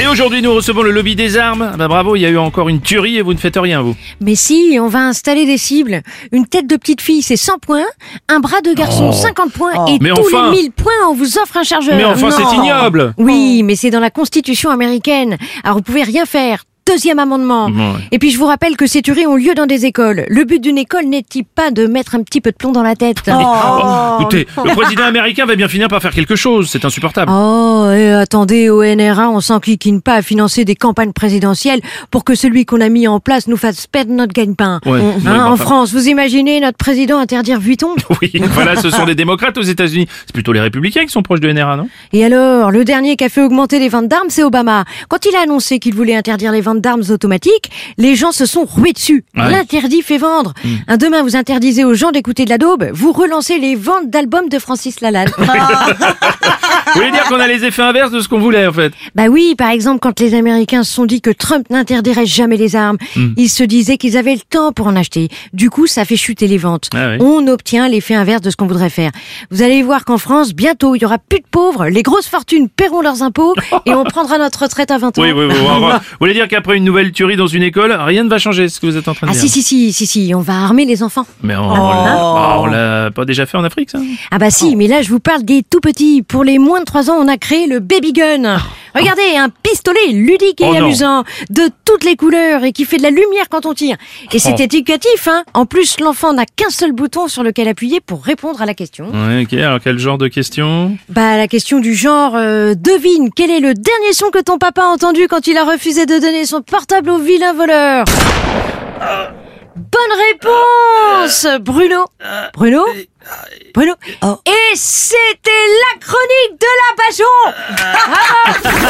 Et aujourd'hui, nous recevons le lobby des armes. Bah bravo, il y a eu encore une tuerie et vous ne faites rien, vous. Mais si, on va installer des cibles. Une tête de petite fille, c'est 100 points. Un bras de garçon, 50 points. Et Oh. Mais tous enfin les 1000 points, on vous offre un chargeur. Mais enfin, c'est ignoble Oui, mais c'est dans la Constitution américaine. Alors vous pouvez rien faire. Deuxième amendement. Ouais. Et puis je vous rappelle que ces tueries ont lieu dans des écoles. Le but d'une école n'est-il pas de mettre un petit peu de plomb dans la tête Oh, écoutez, le président américain va bien finir par faire quelque chose, c'est insupportable. Oh, et attendez, au NRA, on s'enquiquine pas à financer des campagnes présidentielles pour que celui qu'on a mis en place nous fasse perdre notre gagne-pain. Ouais, Hein, en France, vous imaginez notre président interdire Vuitton? Oui, voilà, ce sont les démocrates aux États-Unis. C'est plutôt les républicains qui sont proches de NRA, non? Et alors, le dernier qui a fait augmenter les ventes d'armes, c'est Obama. Quand il a annoncé qu'il voulait interdire les ventes d'armes automatiques, les gens se sont rués dessus. Ouais. Hmm. L'interdit fait vendre. Un demain, vous interdisez aux gens d'écouter de la daube, vous relancez les ventes d'albums de Francis Lalanne. Vous voulez dire qu'on a les effets inverses de ce qu'on voulait, en fait? Bah oui, par exemple, quand les Américains se sont dit que Trump n'interdirait jamais les armes, Hmm. ils se disaient qu'ils avaient le temps pour en acheter. Du coup, ça fait chuter les ventes. Ah oui. On obtient l'effet inverse de ce qu'on voudrait faire. Vous allez voir qu'en France, bientôt, il y aura plus de pauvres, les grosses fortunes paieront leurs impôts et on prendra notre retraite à 20 ans. Oui, oui, oui. on Vous voulez dire qu'après une nouvelle tuerie dans une école, rien ne va changer, ce que vous êtes en train de Ah dire si, si, si, si, si, on va armer les enfants. Mais on, on l'a- bah, on l'a pas déjà fait en Afrique, ça? Ah bah si, mais là je vous parle des tout petits. Pour les moins de 3 ans, on a créé le baby gun. Regardez, un pistolet ludique et Oh non. amusant, de toutes les couleurs et qui fait de la lumière quand on tire. Et c'est Oh. éducatif, hein. En plus, l'enfant n'a qu'un seul bouton sur lequel appuyer pour répondre à la question. Ouais, ok, alors quel genre de question? Bah la question du genre, euh, devine, quel est le dernier son que ton papa a entendu quand il a refusé de donner son portable au vilain voleur? Bonne réponse Bruno. Bruno Bruno. Et c'était la chronique de la Bajon